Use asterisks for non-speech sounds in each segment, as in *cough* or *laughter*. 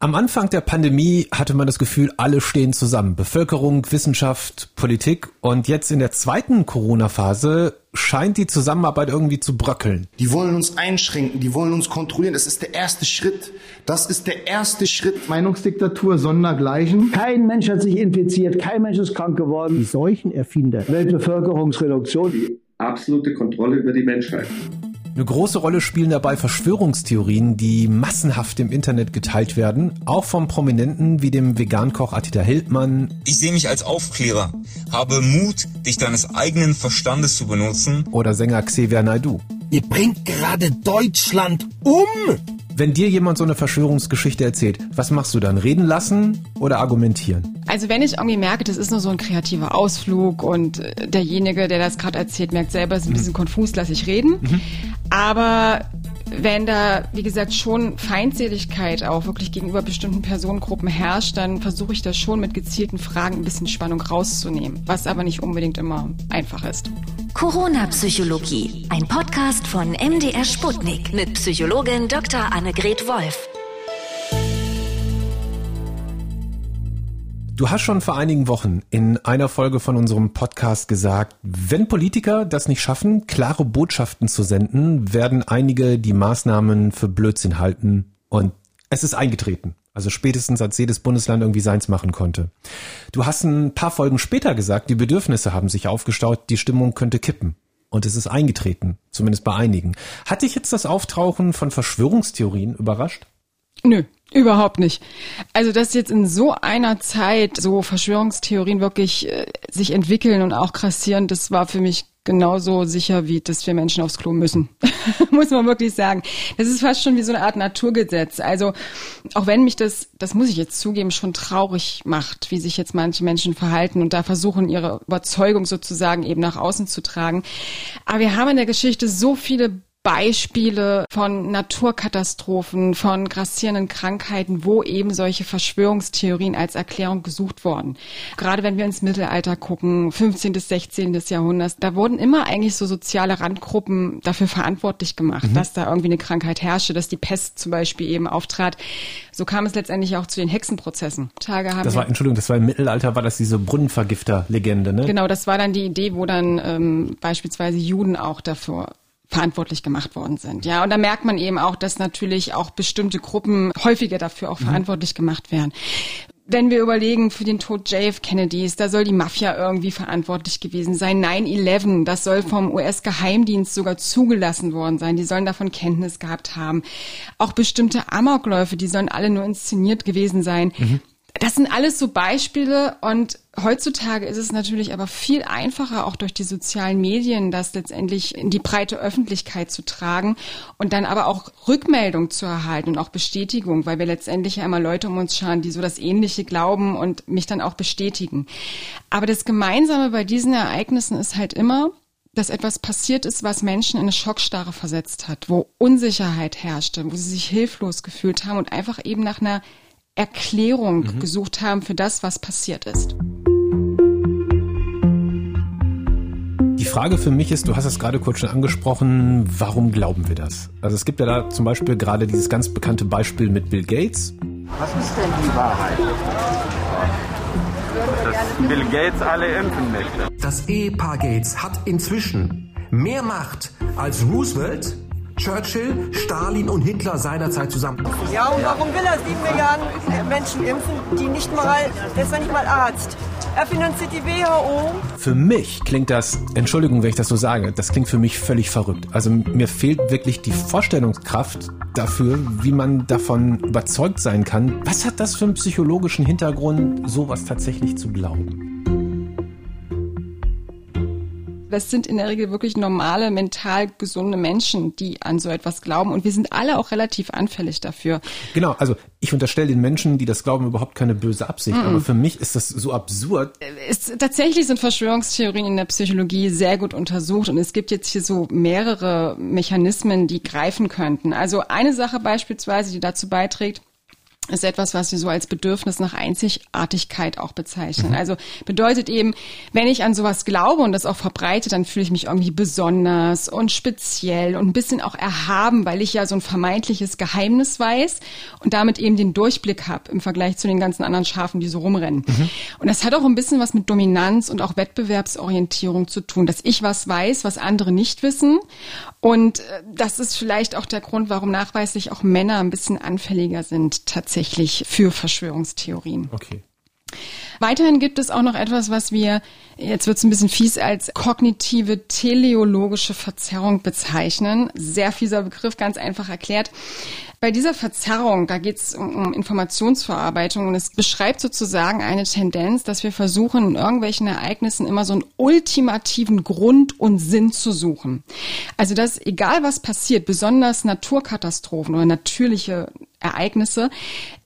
Am Anfang der Pandemie hatte man das Gefühl, alle stehen zusammen. Bevölkerung, Wissenschaft, Politik. Und jetzt in der zweiten Corona-Phase scheint die Zusammenarbeit irgendwie zu bröckeln. Die wollen uns einschränken, die wollen uns kontrollieren. Das ist der erste Schritt. Das ist der erste Schritt. Meinungsdiktatur sondergleichen. Kein Mensch hat sich infiziert, kein Mensch ist krank geworden. Die Seuchenerfinder. Weltbevölkerungsreduktion. Die absolute Kontrolle über die Menschheit. Eine große Rolle spielen dabei Verschwörungstheorien, die massenhaft im Internet geteilt werden, auch von Prominenten wie dem Vegankoch Attila Hildmann. Ich sehe mich als Aufklärer, habe Mut, dich deines eigenen Verstandes zu benutzen. Oder Sänger Xavier Naidu. Ihr bringt gerade Deutschland um! Wenn dir jemand so eine Verschwörungsgeschichte erzählt, was machst du dann? Reden lassen oder argumentieren? Also wenn ich irgendwie merke, das ist nur so ein kreativer Ausflug und äh, derjenige, der das gerade erzählt, merkt selber, es ist ein bisschen konfus, lasse ich reden. Mhm. Aber wenn da, wie gesagt, schon Feindseligkeit auch wirklich gegenüber bestimmten Personengruppen herrscht, dann versuche ich das schon mit gezielten Fragen ein bisschen Spannung rauszunehmen, was aber nicht unbedingt immer einfach ist. Corona-Psychologie, ein Podcast von MDR Sputnik mit Psychologin Dr. Annegret Wolf. Du hast schon vor einigen Wochen in einer Folge von unserem Podcast gesagt, wenn Politiker das nicht schaffen, klare Botschaften zu senden, werden einige die Maßnahmen für Blödsinn halten. Und es ist eingetreten. Also spätestens als jedes Bundesland irgendwie seins machen konnte. Du hast ein paar Folgen später gesagt, die Bedürfnisse haben sich aufgestaut, die Stimmung könnte kippen. Und es ist eingetreten, zumindest bei einigen. Hat dich jetzt das Auftauchen von Verschwörungstheorien überrascht? Nö, Überhaupt nicht. Also, dass jetzt in so einer Zeit so Verschwörungstheorien wirklich äh, sich entwickeln und auch krassieren, das war für mich genauso sicher, wie dass wir Menschen aufs Klo müssen. *laughs* muss man wirklich sagen. Das ist fast schon wie so eine Art Naturgesetz. Also, auch wenn mich das, das muss ich jetzt zugeben, schon traurig macht, wie sich jetzt manche Menschen verhalten und da versuchen, ihre Überzeugung sozusagen eben nach außen zu tragen. Aber wir haben in der Geschichte so viele Beispiele von Naturkatastrophen, von grassierenden Krankheiten, wo eben solche Verschwörungstheorien als Erklärung gesucht wurden. Gerade wenn wir ins Mittelalter gucken, 15. bis 16. Jahrhunderts, da wurden immer eigentlich so soziale Randgruppen dafür verantwortlich gemacht, mhm. dass da irgendwie eine Krankheit herrschte, dass die Pest zum Beispiel eben auftrat. So kam es letztendlich auch zu den Hexenprozessen. Tage haben das war, Entschuldigung, das war im Mittelalter, war das diese Brunnenvergifter-Legende, ne? Genau, das war dann die Idee, wo dann ähm, beispielsweise Juden auch dafür verantwortlich gemacht worden sind. Ja, und da merkt man eben auch, dass natürlich auch bestimmte Gruppen häufiger dafür auch mhm. verantwortlich gemacht werden. Wenn wir überlegen, für den Tod JF Kennedys, da soll die Mafia irgendwie verantwortlich gewesen sein. 9-11, das soll vom US-Geheimdienst sogar zugelassen worden sein. Die sollen davon Kenntnis gehabt haben. Auch bestimmte Amokläufe, die sollen alle nur inszeniert gewesen sein. Mhm das sind alles so Beispiele und heutzutage ist es natürlich aber viel einfacher, auch durch die sozialen Medien, das letztendlich in die breite Öffentlichkeit zu tragen und dann aber auch Rückmeldung zu erhalten und auch Bestätigung, weil wir letztendlich ja immer Leute um uns schauen, die so das Ähnliche glauben und mich dann auch bestätigen. Aber das Gemeinsame bei diesen Ereignissen ist halt immer, dass etwas passiert ist, was Menschen in eine Schockstarre versetzt hat, wo Unsicherheit herrschte, wo sie sich hilflos gefühlt haben und einfach eben nach einer Erklärung mhm. gesucht haben für das, was passiert ist. Die Frage für mich ist, du hast es gerade kurz schon angesprochen, warum glauben wir das? Also es gibt ja da zum Beispiel gerade dieses ganz bekannte Beispiel mit Bill Gates. Was ist denn die Wahrheit? Dass Bill Gates alle impfen möchte. Das Ehepaar Gates hat inzwischen mehr Macht als Roosevelt, Churchill, Stalin und Hitler seinerzeit zusammen. Ja, und warum will er sieben Milliarden Menschen impfen, die nicht mal, der ist ja nicht mal Arzt. Er finanziert die WHO. Für mich klingt das, Entschuldigung, wenn ich das so sage, das klingt für mich völlig verrückt. Also mir fehlt wirklich die Vorstellungskraft dafür, wie man davon überzeugt sein kann. Was hat das für einen psychologischen Hintergrund, sowas tatsächlich zu glauben? Das sind in der Regel wirklich normale, mental gesunde Menschen, die an so etwas glauben. Und wir sind alle auch relativ anfällig dafür. Genau, also ich unterstelle den Menschen, die das glauben, überhaupt keine böse Absicht. Mm -mm. Aber für mich ist das so absurd. Es, tatsächlich sind Verschwörungstheorien in der Psychologie sehr gut untersucht. Und es gibt jetzt hier so mehrere Mechanismen, die greifen könnten. Also eine Sache beispielsweise, die dazu beiträgt, ist etwas, was wir so als Bedürfnis nach Einzigartigkeit auch bezeichnen. Mhm. Also bedeutet eben, wenn ich an sowas glaube und das auch verbreite, dann fühle ich mich irgendwie besonders und speziell und ein bisschen auch erhaben, weil ich ja so ein vermeintliches Geheimnis weiß und damit eben den Durchblick habe im Vergleich zu den ganzen anderen Schafen, die so rumrennen. Mhm. Und das hat auch ein bisschen was mit Dominanz und auch Wettbewerbsorientierung zu tun, dass ich was weiß, was andere nicht wissen. Und äh, das ist vielleicht auch der Grund, warum nachweislich auch Männer ein bisschen anfälliger sind tatsächlich für Verschwörungstheorien. Okay. Weiterhin gibt es auch noch etwas, was wir, jetzt wird es ein bisschen fies, als kognitive teleologische Verzerrung bezeichnen. Sehr fieser Begriff, ganz einfach erklärt. Bei dieser Verzerrung, da geht es um, Informationsverarbeitung und es beschreibt sozusagen eine Tendenz, dass wir versuchen, in irgendwelchen Ereignissen immer so einen ultimativen Grund und Sinn zu suchen. Also dass egal was passiert, besonders Naturkatastrophen oder natürliche Ereignisse,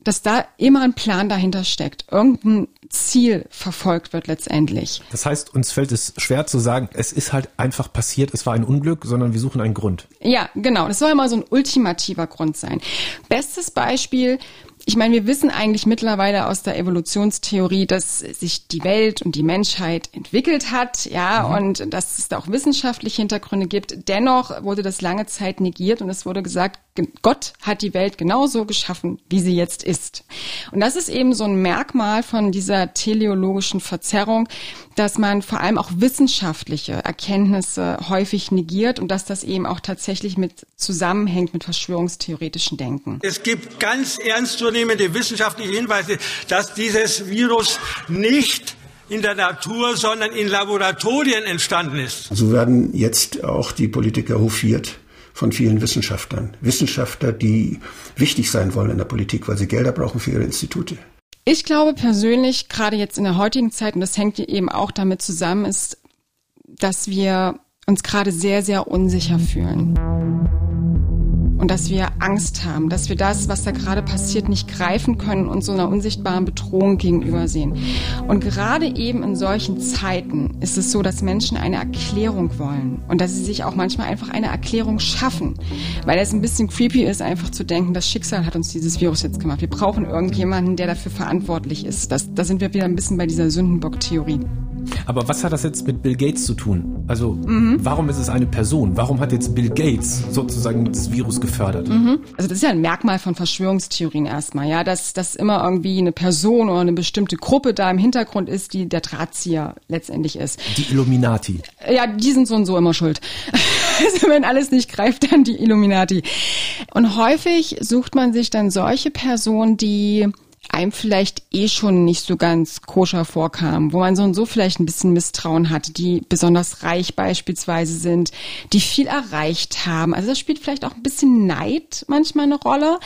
dass da immer ein Plan dahinter steckt, irgendein Ziel verfolgt wird letztendlich. Das heißt, uns fällt es schwer zu sagen, es ist halt einfach passiert, es war ein Unglück, sondern wir suchen einen Grund. Ja, genau. Das soll immer so ein ultimativer Grund sein. Bestes Beispiel, ich meine, wir wissen eigentlich mittlerweile aus der Evolutionstheorie, dass sich die Welt und die Menschheit entwickelt hat, ja, mhm. und dass es da auch wissenschaftliche Hintergründe gibt. Dennoch wurde das lange Zeit negiert und es wurde gesagt, Gott hat die Welt genauso geschaffen, wie sie jetzt ist. Und das ist eben so ein Merkmal von dieser teleologischen Verzerrung, dass man vor allem auch wissenschaftliche Erkenntnisse häufig negiert und dass das eben auch tatsächlich mit zusammenhängt mit verschwörungstheoretischen Denken. Es gibt ganz ernstzunehmende wissenschaftliche Hinweise, dass dieses Virus nicht in der Natur, sondern in Laboratorien entstanden ist. So werden jetzt auch die Politiker hofiert von vielen Wissenschaftlern. Wissenschaftler, die wichtig sein wollen in der Politik, weil sie Gelder brauchen für ihre Institute. Ich glaube persönlich, gerade jetzt in der heutigen Zeit, und das hängt eben auch damit zusammen, ist, dass wir uns gerade sehr, sehr unsicher fühlen und dass wir Angst haben, dass wir das, was da gerade passiert, nicht greifen können und so einer unsichtbaren Bedrohung gegenübersehen. Und gerade eben in solchen Zeiten ist es so, dass Menschen eine Erklärung wollen und dass sie sich auch manchmal einfach eine Erklärung schaffen, weil es ein bisschen creepy ist, einfach zu denken, das Schicksal hat uns dieses Virus jetzt gemacht. Wir brauchen irgendjemanden, der dafür verantwortlich ist. Das, da sind wir wieder ein bisschen bei dieser Sündenbock-Theorie. Aber was hat das jetzt mit Bill Gates zu tun? Also mhm. warum ist es eine Person? Warum hat jetzt Bill Gates sozusagen das Virus gefördert? Mhm. Also das ist ja ein Merkmal von Verschwörungstheorien erstmal, ja, dass, dass immer irgendwie eine Person oder eine bestimmte Gruppe da im Hintergrund ist, die der Drahtzieher letztendlich ist. Die Illuminati. Ja, die sind so und so immer schuld. *laughs* Also wenn alles nicht greift, dann die Illuminati. Und häufig sucht man sich dann solche Personen, die einem vielleicht eh schon nicht so ganz koscher vorkam, wo man so und so vielleicht ein bisschen Misstrauen hatte, die besonders reich beispielsweise sind, die viel erreicht haben. Also das spielt vielleicht auch ein bisschen Neid manchmal eine Rolle,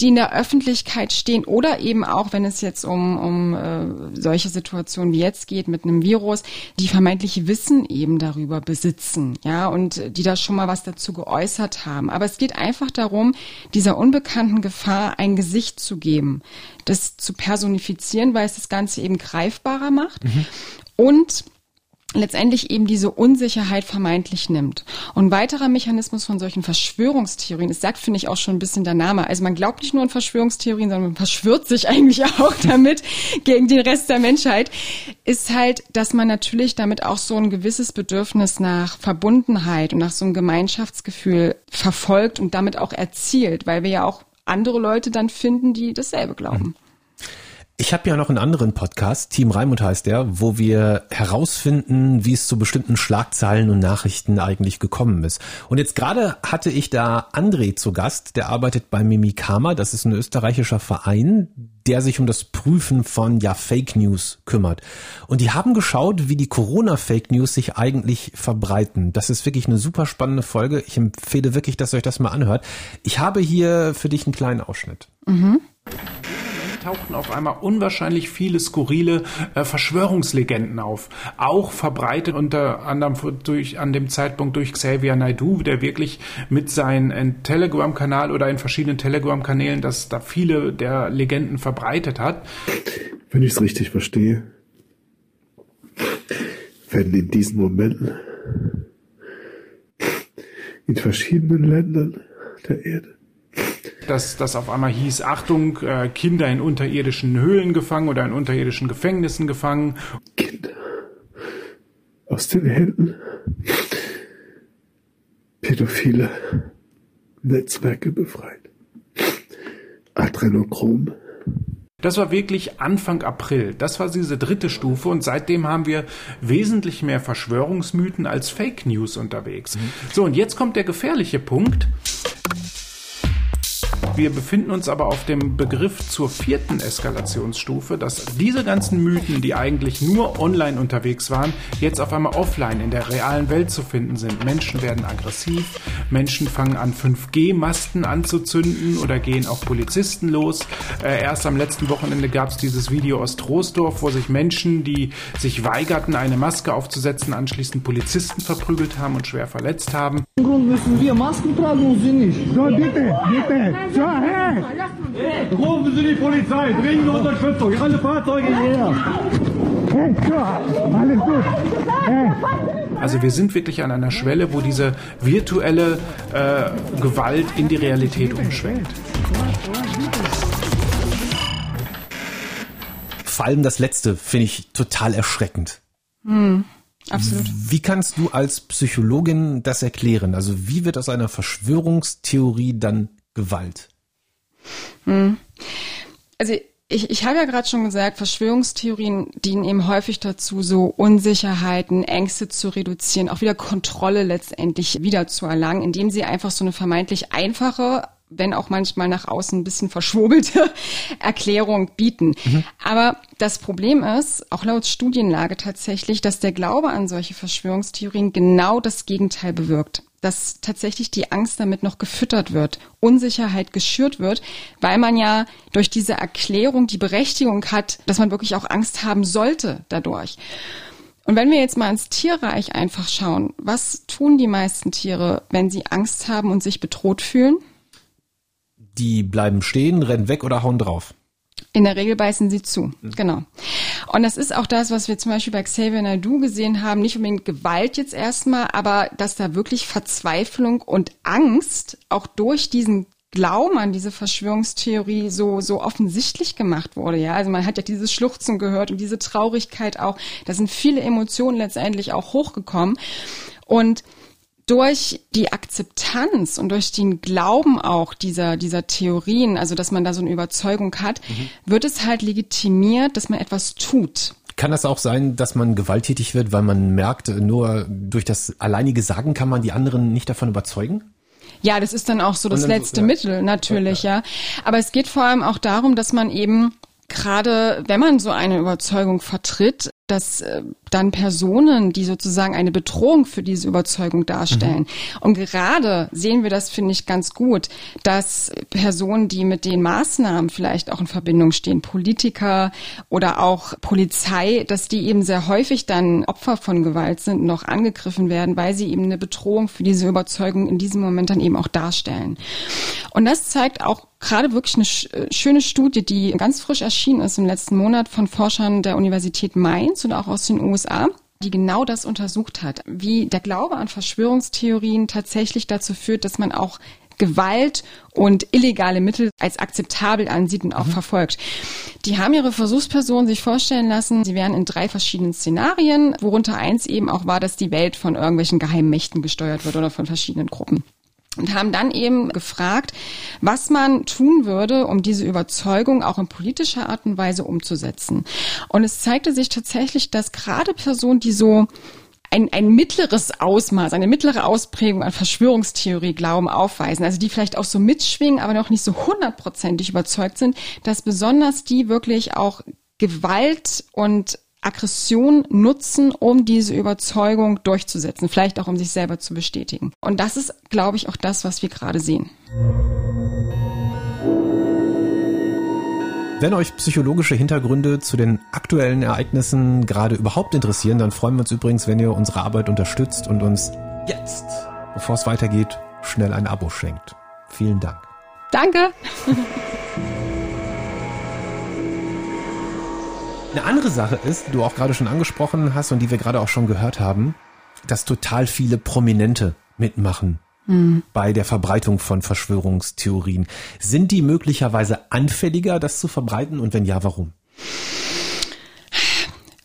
die in der Öffentlichkeit stehen oder eben auch, wenn es jetzt um, um äh, solche Situationen wie jetzt geht mit einem Virus, die vermeintlich Wissen eben darüber besitzen, ja, und die da schon mal was dazu geäußert haben. Aber es geht einfach darum, dieser unbekannten Gefahr ein Gesicht zu geben das zu personifizieren, weil es das Ganze eben greifbarer macht. Mhm. Und letztendlich eben diese Unsicherheit vermeintlich nimmt. Und weiterer Mechanismus von solchen Verschwörungstheorien, es sagt, finde ich, auch schon ein bisschen der Name. Also man glaubt nicht nur an Verschwörungstheorien, sondern man verschwört sich *laughs* eigentlich auch damit gegen den Rest der Menschheit, ist halt, dass man natürlich damit auch so ein gewisses Bedürfnis nach Verbundenheit und nach so einem Gemeinschaftsgefühl verfolgt und damit auch erzielt, weil wir ja auch andere Leute dann finden, die dasselbe glauben. Ich habe ja noch einen anderen Podcast, Team Raimund heißt der, wo wir herausfinden, wie es zu bestimmten Schlagzeilen und Nachrichten eigentlich gekommen ist. Und jetzt gerade hatte ich da André zu Gast, der arbeitet bei Mimikama, das ist ein österreichischer Verein, der sich um das Prüfen von ja Fake News kümmert. Und die haben geschaut, wie die Corona Fake News sich eigentlich verbreiten. Das ist wirklich eine super spannende Folge. Ich empfehle wirklich, dass ihr euch das mal anhört. Ich habe hier für dich einen kleinen Ausschnitt. Mhm tauchten auf einmal unwahrscheinlich viele skurrile äh, Verschwörungslegenden auf. Auch verbreitet unter anderem durch, an dem Zeitpunkt durch Xavier Naidoo, der wirklich mit seinem äh, Telegram-Kanal oder in verschiedenen Telegram-Kanälen, dass da viele der Legenden verbreitet hat. Wenn ich es richtig verstehe, werden in diesen Momenten in verschiedenen Ländern der Erde Dass das auf einmal hieß, Achtung, äh, Kinder in unterirdischen Höhlen gefangen oder in unterirdischen Gefängnissen gefangen. Kinder aus den Händen pädophile Netzwerke befreit. Adrenochrom. Das war wirklich Anfang April. Das war diese dritte Stufe und seitdem haben wir wesentlich mehr Verschwörungsmythen als Fake News unterwegs. Mhm. So, und jetzt kommt der gefährliche Punkt. Wir befinden uns aber auf dem Begriff zur vierten Eskalationsstufe, dass diese ganzen Mythen, die eigentlich nur online unterwegs waren, jetzt auf einmal offline in der realen Welt zu finden sind. Menschen werden aggressiv, Menschen fangen an 5G-Masten anzuzünden oder gehen auch Polizisten los. Äh, erst am letzten Wochenende gab es dieses Video aus Troisdorf, wo sich Menschen, die sich weigerten, eine Maske aufzusetzen, anschließend Polizisten verprügelt haben und schwer verletzt haben. Im Grund müssen wir Masken tragen und sie nicht. So, bitte, bitte. So, hey! Rufen Sie die Polizei, dringende Unterstützung, alle Fahrzeuge hierher. Alles gut. Hey. Also wir sind wirklich an einer Schwelle, wo diese virtuelle äh, Gewalt in die Realität umschwellt. Vor allem das Letzte finde ich total erschreckend. Hm. Absolut. Wie kannst du als Psychologin das erklären? Also wie wird aus einer Verschwörungstheorie dann Gewalt? Hm. Also ich, ich habe ja gerade schon gesagt, Verschwörungstheorien dienen eben häufig dazu, so Unsicherheiten, Ängste zu reduzieren, auch wieder Kontrolle letztendlich wieder zu erlangen, indem sie einfach so eine vermeintlich einfache, wenn auch manchmal nach außen ein bisschen verschwobelte *laughs* Erklärung bieten. Mhm. Aber das Problem ist, auch laut Studienlage tatsächlich, dass der Glaube an solche Verschwörungstheorien genau das Gegenteil bewirkt dass tatsächlich die Angst damit noch gefüttert wird, Unsicherheit geschürt wird, weil man ja durch diese Erklärung die Berechtigung hat, dass man wirklich auch Angst haben sollte dadurch. Und wenn wir jetzt mal ins Tierreich einfach schauen, was tun die meisten Tiere, wenn sie Angst haben und sich bedroht fühlen? Die bleiben stehen, rennen weg oder hauen drauf. In der Regel beißen sie zu, mhm. genau. Und das ist auch das, was wir zum Beispiel bei Xavier Naidu gesehen haben, nicht unbedingt Gewalt jetzt erstmal, aber dass da wirklich Verzweiflung und Angst auch durch diesen Glauben an diese Verschwörungstheorie so, so offensichtlich gemacht wurde, ja. Also man hat ja dieses Schluchzen gehört und diese Traurigkeit auch. Da sind viele Emotionen letztendlich auch hochgekommen. Und durch die Akzeptanz und durch den Glauben auch dieser, dieser Theorien, also dass man da so eine Überzeugung hat, mhm. wird es halt legitimiert, dass man etwas tut. Kann das auch sein, dass man gewalttätig wird, weil man merkt, nur durch das alleinige Sagen kann man die anderen nicht davon überzeugen? Ja, das ist dann auch so das letzte so, ja. Mittel, natürlich, ja. ja. Aber es geht vor allem auch darum, dass man eben gerade, wenn man so eine Überzeugung vertritt, dass äh, dann Personen, die sozusagen eine Bedrohung für diese Überzeugung darstellen. Mhm. Und gerade sehen wir das, finde ich, ganz gut, dass Personen, die mit den Maßnahmen vielleicht auch in Verbindung stehen, Politiker oder auch Polizei, dass die eben sehr häufig dann Opfer von Gewalt sind und auch angegriffen werden, weil sie eben eine Bedrohung für diese Überzeugung in diesem Moment dann eben auch darstellen. Und das zeigt auch gerade wirklich eine äh, schöne Studie, die ganz frisch erschienen ist im letzten Monat von Forschern der Universität Mainz und auch aus den USA USA, die genau das untersucht hat, wie der Glaube an Verschwörungstheorien tatsächlich dazu führt, dass man auch Gewalt und illegale Mittel als akzeptabel ansieht und auch mhm. verfolgt. Die haben ihre Versuchspersonen sich vorstellen lassen, sie wären in drei verschiedenen Szenarien, worunter eins eben auch war, dass die Welt von irgendwelchen geheimen Mächten gesteuert wird oder von verschiedenen Gruppen und haben dann eben gefragt, was man tun würde, um diese Überzeugung auch in politischer Art und Weise umzusetzen. Und es zeigte sich tatsächlich, dass gerade Personen, die so ein, ein mittleres Ausmaß, eine mittlere Ausprägung an Verschwörungstheorie glauben, aufweisen, also die vielleicht auch so mitschwingen, aber noch nicht so hundertprozentig überzeugt sind, dass besonders die wirklich auch Gewalt und Aggression nutzen, um diese Überzeugung durchzusetzen, vielleicht auch um sich selber zu bestätigen. Und das ist, glaube ich, auch das, was wir gerade sehen. Wenn euch psychologische Hintergründe zu den aktuellen Ereignissen gerade überhaupt interessieren, dann freuen wir uns übrigens, wenn ihr unsere Arbeit unterstützt und uns jetzt, bevor es weitergeht, schnell ein Abo schenkt. Vielen Dank. Danke. *laughs* Eine andere Sache ist, die du auch gerade schon angesprochen hast und die wir gerade auch schon gehört haben, dass total viele Prominente mitmachen hm. bei der Verbreitung von Verschwörungstheorien. Sind die möglicherweise anfälliger, das zu verbreiten? Und wenn ja, warum?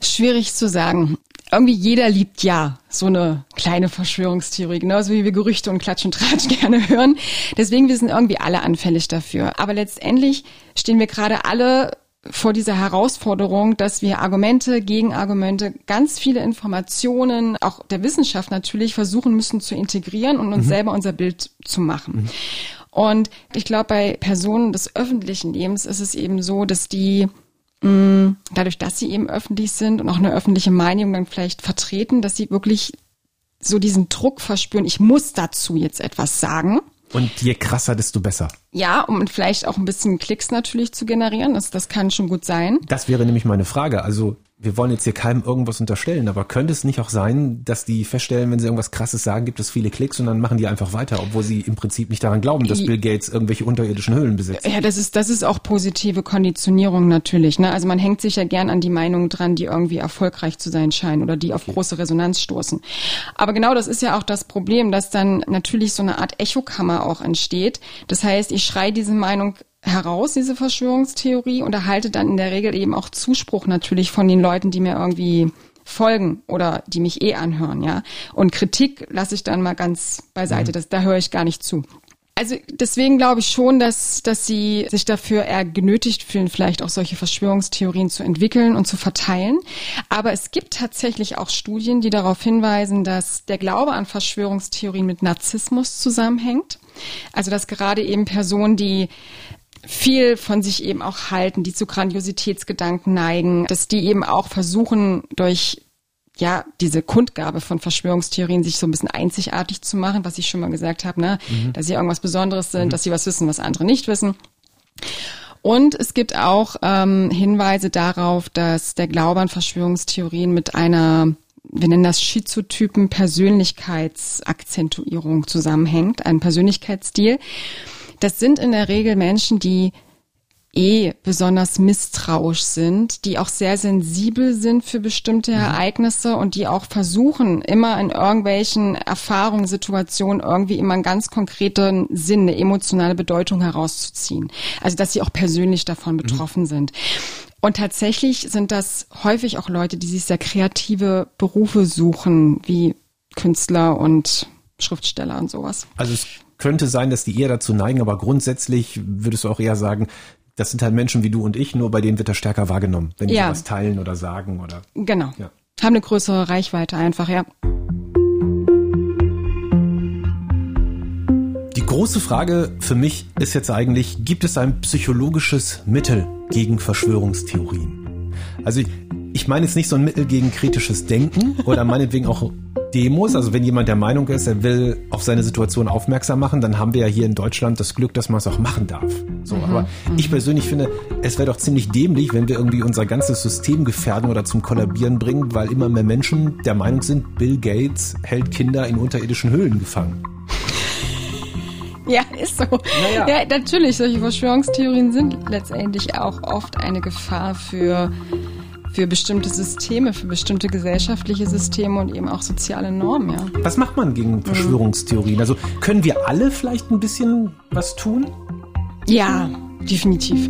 Schwierig zu sagen. Irgendwie jeder liebt ja so eine kleine Verschwörungstheorie, genauso wie wir Gerüchte und Klatsch und Tratsch *laughs* gerne hören. Deswegen, wir sind irgendwie alle anfällig dafür. Aber letztendlich stehen wir gerade alle vor dieser Herausforderung, dass wir Argumente, Gegenargumente, ganz viele Informationen, auch der Wissenschaft natürlich, versuchen müssen zu integrieren und uns mhm. selber unser Bild zu machen. Mhm. Und ich glaube, bei Personen des öffentlichen Lebens ist es eben so, dass die mh, mm, dadurch, dass sie eben öffentlich sind und auch eine öffentliche Meinung dann vielleicht vertreten, dass sie wirklich so diesen Druck verspüren, ich muss dazu jetzt etwas sagen. Und je krasser, desto besser. Ja, um vielleicht auch ein bisschen Klicks natürlich zu generieren. Das, das kann schon gut sein. Das wäre nämlich meine Frage. Also wir wollen jetzt hier keinem irgendwas unterstellen, aber könnte es nicht auch sein, dass die feststellen, wenn sie irgendwas Krasses sagen, gibt es viele Klicks und dann machen die einfach weiter, obwohl sie im Prinzip nicht daran glauben, dass Bill Gates irgendwelche unterirdischen Höhlen besitzt? Ja, das ist, das ist auch positive Konditionierung natürlich. Ne? Also man hängt sich ja gern an die Meinungen dran, die irgendwie erfolgreich zu sein scheinen oder die auf große Resonanz stoßen. Aber genau das ist ja auch das Problem, dass dann natürlich so eine Art Echokammer auch entsteht. Das heißt, ich schreie diese Meinung heraus, diese Verschwörungstheorie, und erhalte dann in der Regel eben auch Zuspruch natürlich von den Leuten, die mir irgendwie folgen oder die mich eh anhören, ja. Und Kritik lasse ich dann mal ganz beiseite, mhm. das, da höre ich gar nicht zu. Also deswegen glaube ich schon, dass, dass sie sich dafür eher genötigt fühlen, vielleicht auch solche Verschwörungstheorien zu entwickeln und zu verteilen. Aber es gibt tatsächlich auch Studien, die darauf hinweisen, dass der Glaube an Verschwörungstheorien mit Narzissmus zusammenhängt. Also dass gerade eben Personen, die viel von sich eben auch halten, die zu Grandiositätsgedanken neigen, dass die eben auch versuchen, durch ja, diese Kundgabe von Verschwörungstheorien sich so ein bisschen einzigartig zu machen, was ich schon mal gesagt habe, ne? Mhm. dass sie irgendwas Besonderes sind, mhm. dass sie was wissen, was andere nicht wissen. Und es gibt auch ähm, Hinweise darauf, dass der Glaube an Verschwörungstheorien mit einer, wir nennen das Schizotypen Persönlichkeitsakzentuierung zusammenhängt, einem Persönlichkeitsstil. Das sind in der Regel Menschen, die eh besonders misstrauisch sind, die auch sehr sensibel sind für bestimmte mhm. Ereignisse und die auch versuchen, immer in irgendwelchen Erfahrungen, Situationen irgendwie immer einen ganz konkreten Sinn, eine emotionale Bedeutung herauszuziehen. Also dass sie auch persönlich davon mhm. betroffen mhm. sind. Und tatsächlich sind das häufig auch Leute, die sich sehr kreative Berufe suchen, wie Künstler und Schriftsteller und sowas. Also es könnte sein, dass die eher dazu neigen, aber grundsätzlich würdest du auch eher sagen, das sind halt Menschen wie du und ich, nur bei denen wird das stärker wahrgenommen, wenn die ja. was teilen oder sagen oder. Genau. Ja. Haben eine größere Reichweite einfach, ja. Die große Frage für mich ist jetzt eigentlich, gibt es ein psychologisches Mittel gegen Verschwörungstheorien? Also ich, meine jetzt nicht so ein Mittel gegen kritisches Denken oder meinetwegen auch Demos, also wenn jemand der Meinung ist, er will auf seine Situation aufmerksam machen, dann haben wir ja hier in Deutschland das Glück, dass man es auch machen darf. So, mhm. aber ich persönlich finde, es wäre doch ziemlich dämlich, wenn wir irgendwie unser ganzes System gefährden oder zum Kollabieren bringen, weil immer mehr Menschen der Meinung sind, Bill Gates hält Kinder in unterirdischen Höhlen gefangen. Ja, ist so. Naja. Ja, natürlich, solche Verschwörungstheorien sind letztendlich auch oft eine Gefahr für für bestimmte Systeme, für bestimmte gesellschaftliche Systeme und eben auch soziale Normen, ja. Was macht man gegen Verschwörungstheorien? Also können wir alle vielleicht ein bisschen was tun? Ja, definitiv.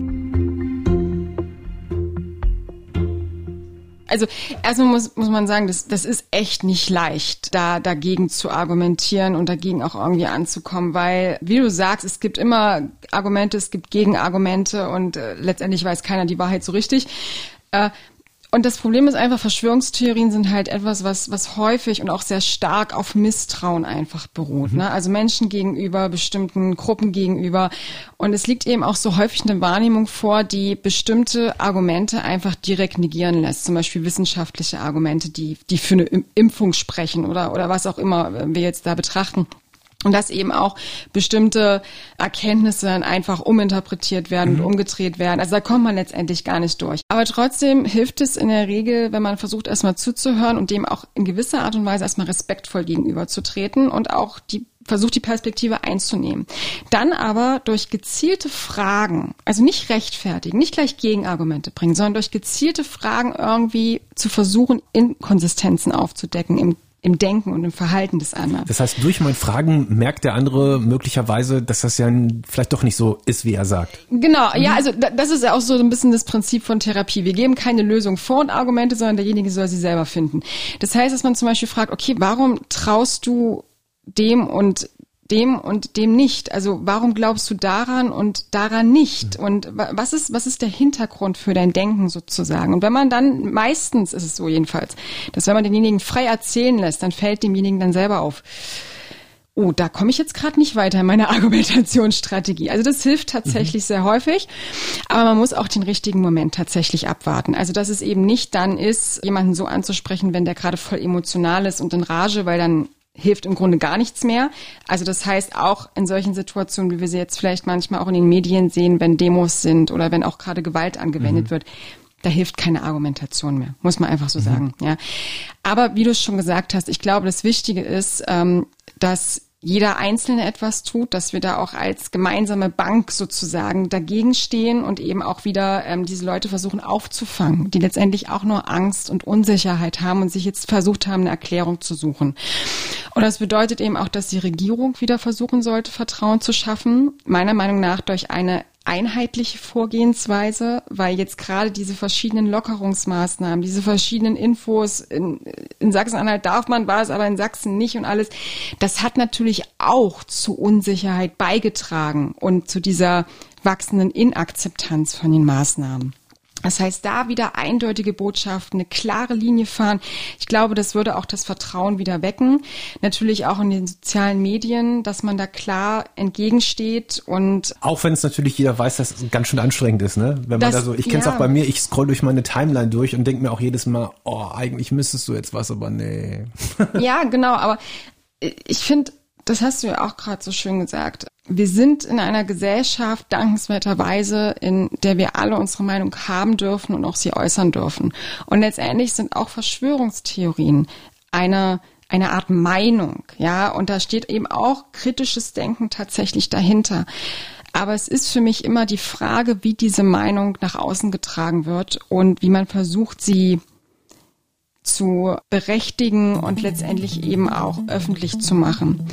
Also erstmal muss, muss man sagen, das, das ist echt nicht leicht, da dagegen zu argumentieren und dagegen auch irgendwie anzukommen, weil, wie du sagst, es gibt immer Argumente, es gibt Gegenargumente und äh, letztendlich weiß keiner die Wahrheit so richtig. Äh, und das Problem ist einfach, Verschwörungstheorien sind halt etwas, was, was häufig und auch sehr stark auf Misstrauen einfach beruht. Mhm. Ne? Also Menschen gegenüber, bestimmten Gruppen gegenüber. Und es liegt eben auch so häufig eine Wahrnehmung vor, die bestimmte Argumente einfach direkt negieren lässt. Zum Beispiel wissenschaftliche Argumente, die, die für eine Impfung sprechen oder, oder was auch immer wir jetzt da betrachten. Und dass eben auch bestimmte Erkenntnisse einfach uminterpretiert werden mhm. und umgedreht werden. Also da kommt man letztendlich gar nicht durch. Aber trotzdem hilft es in der Regel, wenn man versucht, erstmal zuzuhören und dem auch in gewisser Art und Weise erstmal respektvoll gegenüberzutreten und auch die versucht die Perspektive einzunehmen. Dann aber durch gezielte Fragen, also nicht rechtfertigen, nicht gleich Gegenargumente bringen, sondern durch gezielte Fragen irgendwie zu versuchen, Inkonsistenzen aufzudecken im im Denken und im Verhalten des anderen. Das heißt, durch mein Fragen merkt der andere möglicherweise, dass das ja vielleicht doch nicht so ist, wie er sagt. Genau, ja, also das ist ja auch so ein bisschen das Prinzip von Therapie. Wir geben keine Lösung vor und Argumente, sondern derjenige soll sie selber finden. Das heißt, dass man zum Beispiel fragt, okay, warum traust du dem und dem und dem nicht. Also warum glaubst du daran und daran nicht? Und was ist, was ist der Hintergrund für dein Denken sozusagen? Und wenn man dann, meistens ist es so jedenfalls, dass wenn man denjenigen frei erzählen lässt, dann fällt demjenigen dann selber auf. Oh, da komme ich jetzt gerade nicht weiter in meiner *laughs* Argumentationsstrategie. Also das hilft tatsächlich mhm. sehr häufig, aber man muss auch den richtigen Moment tatsächlich abwarten. Also dass es eben nicht dann ist, jemanden so anzusprechen, wenn der gerade voll emotional ist und in Rage, weil dann hilft im Grunde gar nichts mehr. Also das heißt auch in solchen Situationen, wie wir sie jetzt vielleicht manchmal auch in den Medien sehen, wenn Demos sind oder wenn auch gerade Gewalt angewendet mhm. wird, da hilft keine Argumentation mehr, muss man einfach so mhm. sagen. Ja, aber wie du es schon gesagt hast, ich glaube, das Wichtige ist, ähm, dass jeder Einzelne etwas tut, dass wir da auch als gemeinsame Bank sozusagen dagegen stehen und eben auch wieder ähm, diese Leute versuchen aufzufangen, die letztendlich auch nur Angst und Unsicherheit haben und sich jetzt versucht haben, eine Erklärung zu suchen. Und das bedeutet eben auch, dass die Regierung wieder versuchen sollte, Vertrauen zu schaffen, meiner Meinung nach durch eine einheitliche Vorgehensweise, weil jetzt gerade diese verschiedenen Lockerungsmaßnahmen, diese verschiedenen Infos, in, in Sachsen-Anhalt darf man was, aber in Sachsen nicht und alles, das hat natürlich auch zu Unsicherheit beigetragen und zu dieser wachsenden Inakzeptanz von den Maßnahmen. Das heißt, da wieder eindeutige Botschaften, eine klare Linie fahren. Ich glaube, das würde auch das Vertrauen wieder wecken. Natürlich auch in den sozialen Medien, dass man da klar entgegensteht und auch wenn es natürlich jeder weiß, dass es ganz schön anstrengend ist, ne? Wenn man das, da so, ich kenne es ja. auch bei mir, ich scroll durch meine Timeline durch und denke mir auch jedes Mal, oh, eigentlich müsstest du jetzt was, aber nee. ja, genau, aber ich finde, das hast du ja auch gerade so schön gesagt wir sind in einer Gesellschaft dankenswerterweise, in der wir alle unsere Meinung haben dürfen und auch sie äußern dürfen. Und letztendlich sind auch Verschwörungstheorien eine eine Art Meinung, ja, und da steht eben auch kritisches Denken tatsächlich dahinter. Aber es ist für mich immer die Frage, wie diese Meinung nach außen getragen wird und wie man versucht, sie zu berechtigen und letztendlich eben auch öffentlich zu machen.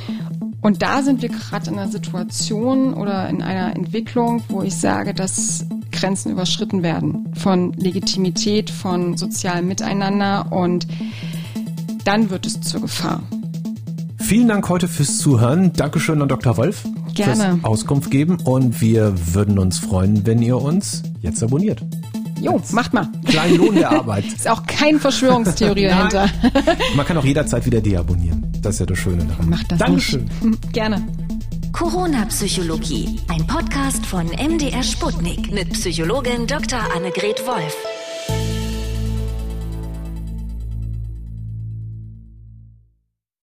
Und da sind wir gerade in einer Situation oder in einer Entwicklung, wo ich sage, dass Grenzen überschritten werden von Legitimität, von sozialem Miteinander und dann wird es zur Gefahr. Vielen Dank heute fürs Zuhören. Dankeschön an Dr. Wolf Gerne. fürs Auskunft geben und wir würden uns freuen, wenn ihr uns jetzt abonniert. Jo, macht mal. Kleinen Lohn der Arbeit. *laughs* Ist auch keine Verschwörungstheorie *laughs* dahinter. Man kann auch jederzeit wieder deabonnieren. Das ist ja das Schöne daran. Macht das Dankeschön. Nicht. Gerne. Corona Psychologie, ein Podcast von MDR Sputnik mit Psychologin Dr. Annegret Wolf.